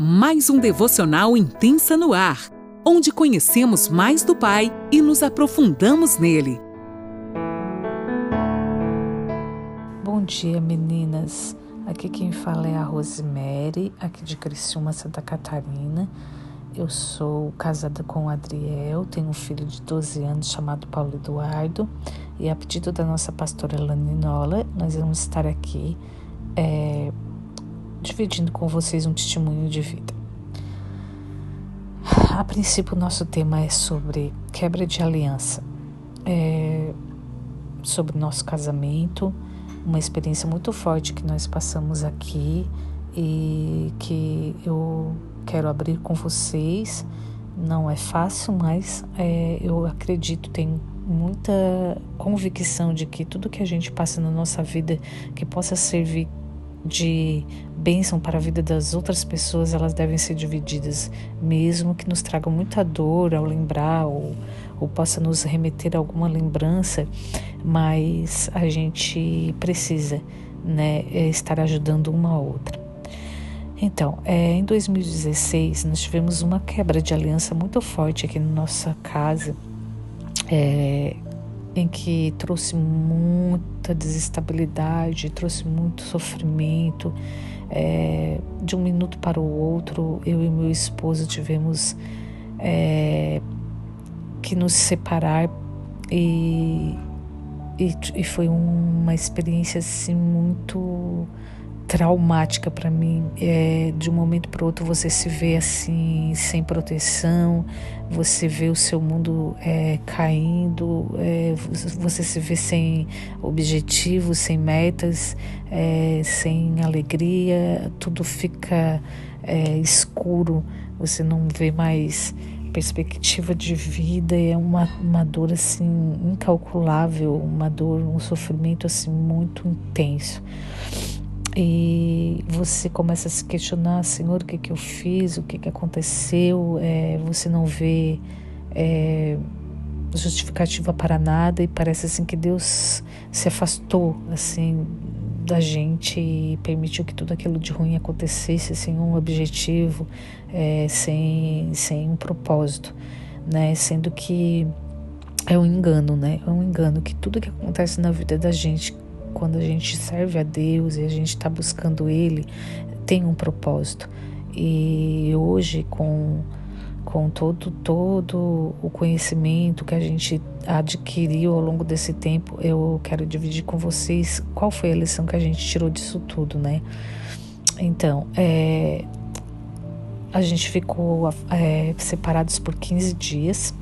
mais um devocional intensa no ar, onde conhecemos mais do Pai e nos aprofundamos nele. Bom dia, meninas. Aqui quem fala é a Rosemary, aqui de Criciúma, Santa Catarina. Eu sou casada com o Adriel, tenho um filho de 12 anos chamado Paulo Eduardo. E a pedido da nossa pastora Laninola, nós vamos estar aqui é, dividindo com vocês um testemunho de vida. A princípio, nosso tema é sobre quebra de aliança, é, sobre nosso casamento, uma experiência muito forte que nós passamos aqui e que eu quero abrir com vocês. Não é fácil, mas é, eu acredito, tenho muita convicção de que tudo que a gente passa na nossa vida que possa servir de bênção para a vida das outras pessoas, elas devem ser divididas, mesmo que nos tragam muita dor ao lembrar ou, ou possa nos remeter a alguma lembrança, mas a gente precisa né, é, estar ajudando uma a outra. Então, é, em 2016, nós tivemos uma quebra de aliança muito forte aqui na nossa casa. É, em que trouxe muita desestabilidade, trouxe muito sofrimento. É, de um minuto para o outro, eu e meu esposo tivemos é, que nos separar e, e, e, foi uma experiência assim muito traumática para mim. É, de um momento para outro você se vê assim, sem proteção, você vê o seu mundo é, caindo, é, você se vê sem objetivos, sem metas, é, sem alegria, tudo fica é, escuro, você não vê mais perspectiva de vida é uma, uma dor assim incalculável, uma dor, um sofrimento assim muito intenso e você começa a se questionar, Senhor, o que que eu fiz, o que que aconteceu, é, você não vê é, justificativa para nada e parece assim que Deus se afastou assim da gente e permitiu que tudo aquilo de ruim acontecesse sem um objetivo, é, sem, sem um propósito, né? Sendo que é um engano, né? É um engano que tudo que acontece na vida da gente quando a gente serve a Deus e a gente está buscando Ele, tem um propósito. E hoje, com, com todo, todo o conhecimento que a gente adquiriu ao longo desse tempo, eu quero dividir com vocês qual foi a lição que a gente tirou disso tudo, né? Então, é, a gente ficou é, separados por 15 dias.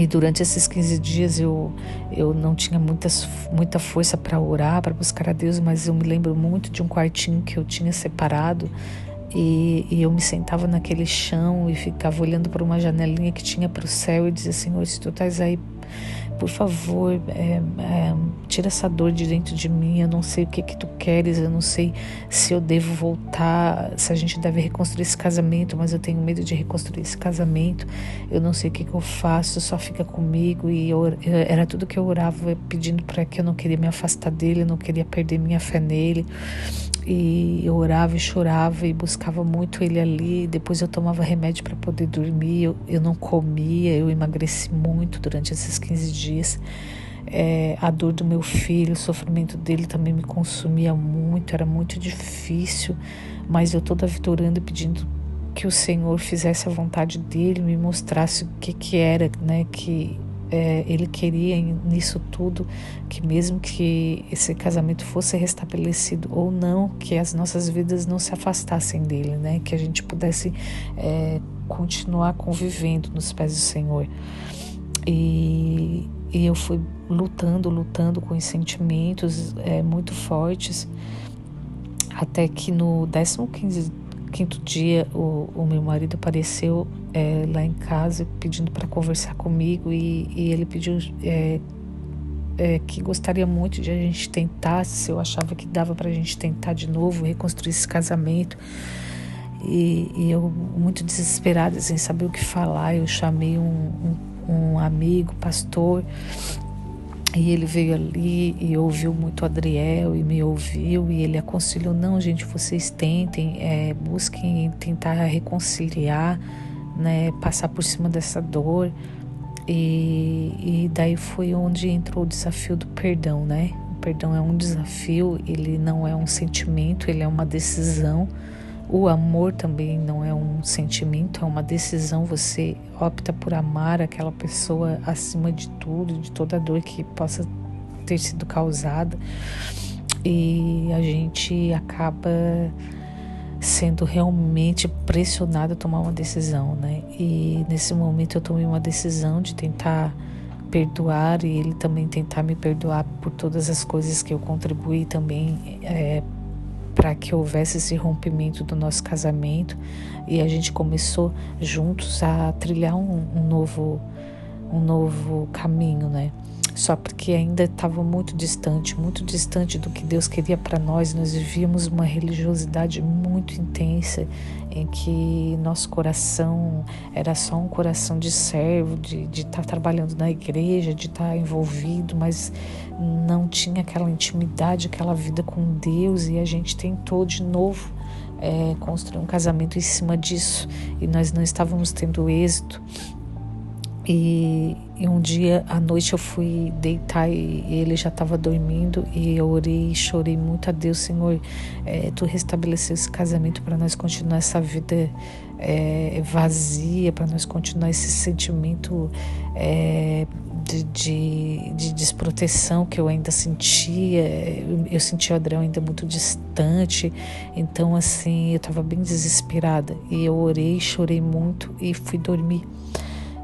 E durante esses 15 dias eu, eu não tinha muitas, muita força para orar, para buscar a Deus, mas eu me lembro muito de um quartinho que eu tinha separado e, e eu me sentava naquele chão e ficava olhando para uma janelinha que tinha para o céu e dizia: Senhor, se tu estás aí por favor, é, é, tira essa dor de dentro de mim. Eu não sei o que que tu queres, eu não sei se eu devo voltar, se a gente deve reconstruir esse casamento, mas eu tenho medo de reconstruir esse casamento. Eu não sei o que que eu faço, só fica comigo. E eu, era tudo que eu orava pedindo para que eu não queria me afastar dele, eu não queria perder minha fé nele. E eu orava e chorava e buscava muito ele ali. Depois eu tomava remédio para poder dormir. Eu, eu não comia, eu emagreci muito durante esses 15 dias. É, a dor do meu filho, o sofrimento dele também me consumia muito, era muito difícil, mas eu toda vitorando e pedindo que o Senhor fizesse a vontade dele, me mostrasse o que que era, né, que é, ele queria nisso tudo que mesmo que esse casamento fosse restabelecido ou não, que as nossas vidas não se afastassem dele, né? Que a gente pudesse é, continuar convivendo nos pés do Senhor. E, e eu fui lutando, lutando com os sentimentos é, muito fortes, até que no 15 quinto dia o, o meu marido apareceu é, lá em casa pedindo para conversar comigo e, e ele pediu é, é, que gostaria muito de a gente tentar, se eu achava que dava para a gente tentar de novo reconstruir esse casamento. E, e, eu, muito desesperada, sem saber o que falar, eu chamei um, um, um amigo, pastor, E ele veio ali e ouviu muito Adriel e me ouviu e ele aconselhou: não, gente, vocês tentem, é, busquem tentar reconciliar, né, passar por cima dessa dor. E, e daí foi onde entrou o desafio do perdão, né? O perdão é um desafio, ele não é um sentimento, ele é uma decisão. O amor também não é um sentimento, é uma decisão. Você opta por amar aquela pessoa acima de tudo, de toda a dor que possa ter sido causada. E a gente acaba sendo realmente pressionado a tomar uma decisão, né? E nesse momento eu tomei uma decisão de tentar perdoar e ele também tentar me perdoar por todas as coisas que eu contribuí também é, para que houvesse esse rompimento do nosso casamento e a gente começou juntos a trilhar um, um novo um novo caminho, né? Só porque ainda estava muito distante, muito distante do que Deus queria para nós. Nós vivíamos uma religiosidade muito intensa em que nosso coração era só um coração de servo, de estar tá trabalhando na igreja, de estar tá envolvido, mas não tinha aquela intimidade, aquela vida com Deus e a gente tentou de novo é, construir um casamento em cima disso e nós não estávamos tendo êxito. E, e, um dia à noite eu fui deitar e, ele já estava dormindo e eu orei e chorei muito a Deus, Senhor, é, tu restabeleceu esse casamento para nós continuar essa vida é, vazia, para nós continuar esse sentimento é, de, de, de, desproteção que eu ainda sentia. Eu, eu sentia o Adriel ainda muito distante, então assim eu estava bem desesperada e eu orei, chorei muito e fui dormir.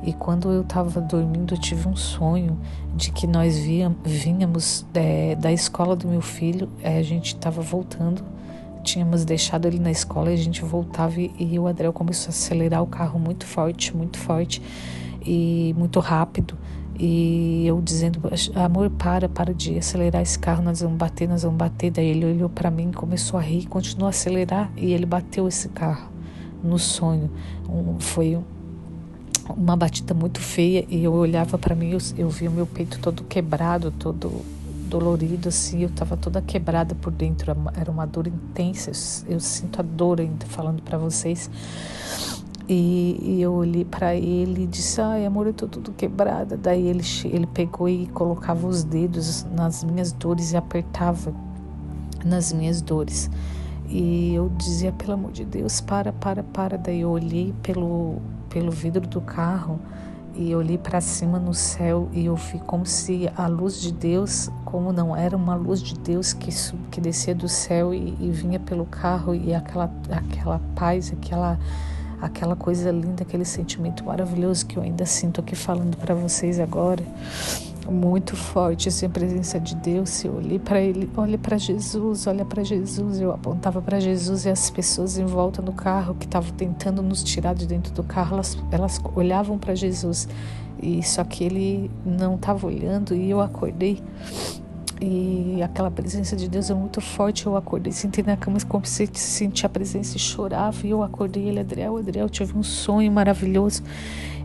E quando eu estava dormindo, eu tive um sonho de que nós vínhamos é, da escola do meu filho, é, a gente estava voltando, tínhamos deixado ele na escola e a gente voltava e, e o Adriel começou a acelerar o carro muito forte, muito forte e muito rápido. E eu dizendo, amor, para, para de acelerar esse carro, nós vamos bater, nós vamos bater. Daí ele olhou para mim, começou a rir, continuou a acelerar e ele bateu esse carro no sonho. Um, foi uma batida muito feia e eu olhava para mim, eu, eu via o meu peito todo quebrado, todo dolorido assim, eu estava toda quebrada por dentro, era uma dor intensa, eu, eu sinto a dor ainda falando para vocês. E, e, eu olhei para ele e disse: Ai, amor, eu tô tudo quebrada. Daí ele, ele pegou e colocava os dedos nas minhas dores e apertava nas minhas dores. E eu dizia: Pelo amor de Deus, para, para, para. Daí eu olhei pelo, pelo vidro do carro e olhei para cima no céu e eu vi como se a luz de Deus, como não era uma luz de Deus que, que descia do céu e, e vinha pelo carro e aquela, aquela paz, aquela, aquela coisa linda, aquele sentimento maravilhoso que eu ainda sinto aqui falando para vocês agora muito forte assim, a presença de Deus. Eu olhei para ele, olha para Jesus, olha para Jesus. Eu apontava para Jesus e as pessoas em volta no carro que estavam tentando nos tirar de dentro do carro, elas, elas olhavam para Jesus e só que ele não estava olhando e eu acordei e aquela presença de Deus é muito forte. Eu acordei, sentei na cama como se sentia a presença e chorava. E eu acordei ele, Adriel, Adriel, tive um sonho maravilhoso.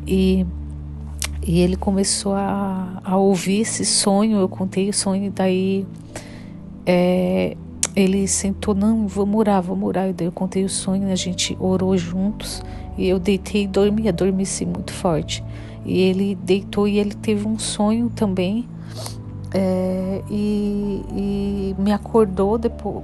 E e ele começou a, a ouvir esse sonho, eu contei o sonho, e daí é, ele sentou, não, vamos orar, vamos orar. E daí eu contei o sonho, a gente orou juntos, e eu deitei e dormi, adormeci muito forte. E ele deitou e ele teve um sonho também, é, e, e me acordou depois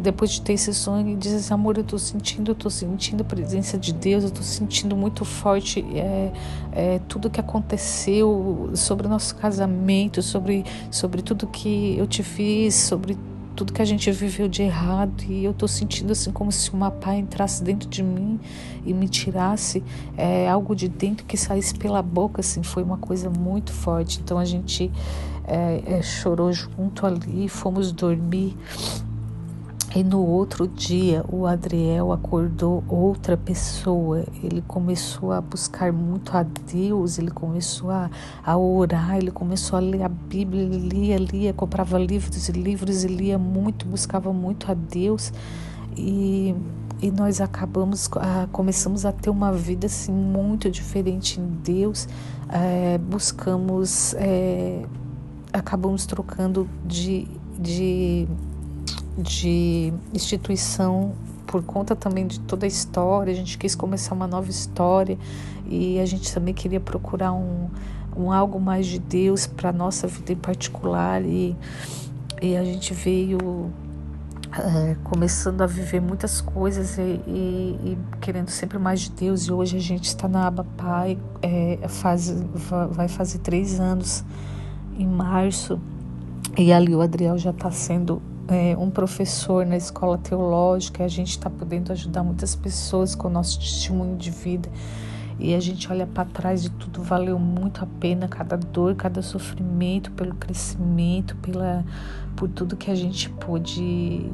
depois de ter esse sonho e diz assim, amor, eu estou sentindo, eu tô sentindo a presença de Deus, eu estou sentindo muito forte é, é, tudo que aconteceu sobre o nosso casamento, sobre, sobre tudo que eu te fiz, sobre tudo que a gente viveu de errado e eu estou sentindo assim como se uma pá entrasse dentro de mim e me tirasse é, algo de dentro que saísse pela boca assim foi uma coisa muito forte. Então a gente é, é, chorou junto ali fomos dormir e no outro dia, o Adriel acordou outra pessoa. Ele começou a buscar muito a Deus, ele começou a, a orar, ele começou a ler a Bíblia, ele lia, lia, comprava livros e livros e lia muito, buscava muito a Deus. E, e nós acabamos, a, começamos a ter uma vida assim muito diferente em Deus. É, buscamos. É, acabamos trocando de, de, de instituição por conta também de toda a história. A gente quis começar uma nova história e a gente também queria procurar um, um algo mais de Deus para nossa vida em particular e, e a gente veio é, começando a viver muitas coisas e, e, e, querendo sempre mais de Deus. E hoje a gente está na aba Pai, é, faz, vai fazer três anos em março. E ali o Adriel já está sendo é, um professor na escola teológica. A gente está podendo ajudar muitas pessoas com o nosso testemunho de vida. E a gente olha para trás de tudo, valeu muito a pena cada dor, cada sofrimento, pelo crescimento, pela, por tudo que a gente pôde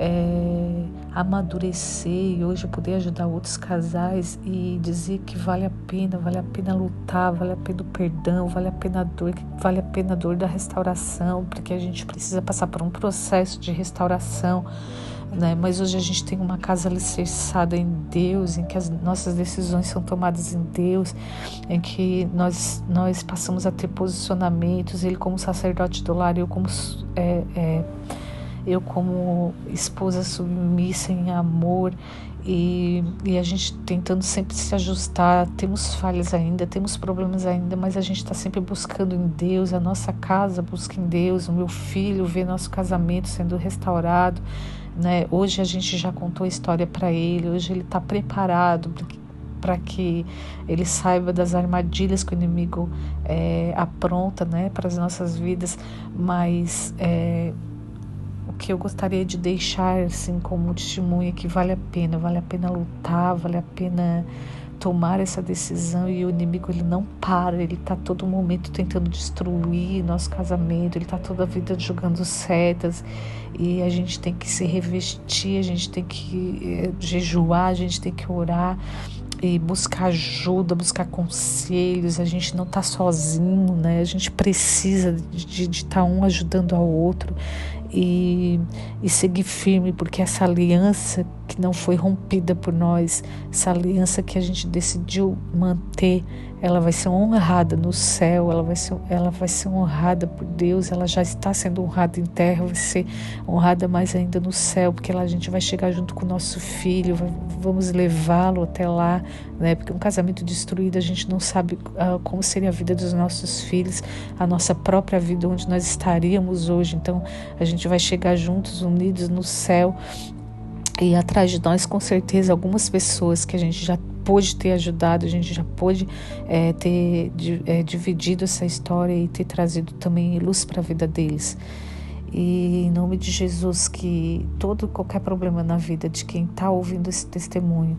é, amadurecer e hoje poder ajudar outros casais e dizer que vale a pena, vale a pena lutar, vale a pena o perdão, vale a pena a dor, vale a pena a dor da restauração, porque a gente precisa passar por um processo de restauração né? Mas hoje a gente tem uma casa alicerçada em Deus, em que as nossas decisões são tomadas em Deus, em que nós, nós passamos a ter posicionamentos, Ele como sacerdote do lar, eu como, é, é, eu como esposa submissa em amor, e, e, a gente tentando sempre se ajustar. Temos falhas ainda, temos problemas ainda, mas a gente está sempre buscando em Deus. A nossa casa busca em Deus. O meu filho vê nosso casamento sendo restaurado. Né? Hoje a gente já contou a história para ele, hoje ele está preparado para que ele saiba das armadilhas que o inimigo é, apronta né, para as nossas vidas, mas é, que eu gostaria de deixar assim como testemunho é que vale a pena, vale a pena lutar, vale a pena tomar essa decisão e o inimigo ele não para, ele está todo momento tentando destruir nosso casamento, ele está toda a vida jogando setas e a gente tem que se revestir, a gente tem que eh, jejuar, a gente tem que orar e buscar ajuda, buscar conselhos. A gente não está sozinho, né? A gente precisa de estar tá um ajudando ao outro e, e seguir firme, porque essa aliança que não foi rompida por nós, essa aliança que a gente decidiu manter, ela vai ser honrada no céu, ela vai ser, ela vai ser honrada por Deus, ela já está sendo honrada em terra, vai ser honrada mais ainda no céu, porque lá a gente vai chegar junto com o nosso filho, vamos levá-lo até lá, né? Porque um casamento destruído a gente não sabe uh, como seria a vida dos nossos filhos, a nossa própria vida, onde nós estaríamos hoje. Então a gente vai chegar juntos, unidos no céu e atrás de nós, com certeza, algumas pessoas que a gente já pôde ter ajudado, a gente já pôde é, ter é, dividido essa história e ter trazido também luz para a vida deles. E em nome de Jesus, que todo qualquer problema na vida de quem está ouvindo esse testemunho,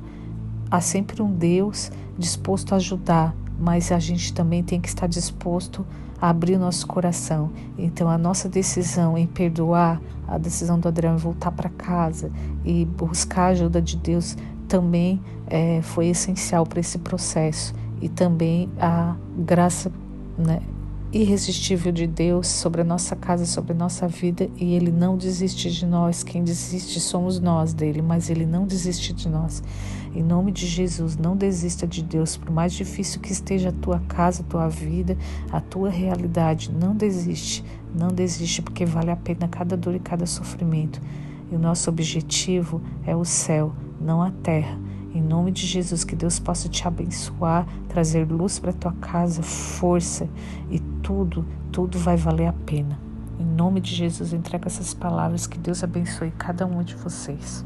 há sempre um Deus disposto a ajudar, mas a gente também tem que estar disposto a abrir nosso coração. Então, a nossa decisão em perdoar, a decisão do Adriano voltar para casa e buscar a ajuda de Deus também é, foi essencial para esse processo. E também a graça né, irresistível de Deus sobre a nossa casa, sobre a nossa vida, e Ele não desiste de nós. Quem desiste somos nós dele, mas Ele não desiste de nós. Em nome de Jesus, não desista de Deus, por mais difícil que esteja a tua casa, a tua vida, a tua realidade. Não desiste, não desiste, porque vale a pena cada dor e cada sofrimento. E o nosso objetivo é o céu, não a terra. Em nome de Jesus, que Deus possa te abençoar, trazer luz para tua casa, força e tudo, tudo vai valer a pena. Em nome de Jesus, entrega essas palavras, que Deus abençoe cada um de vocês.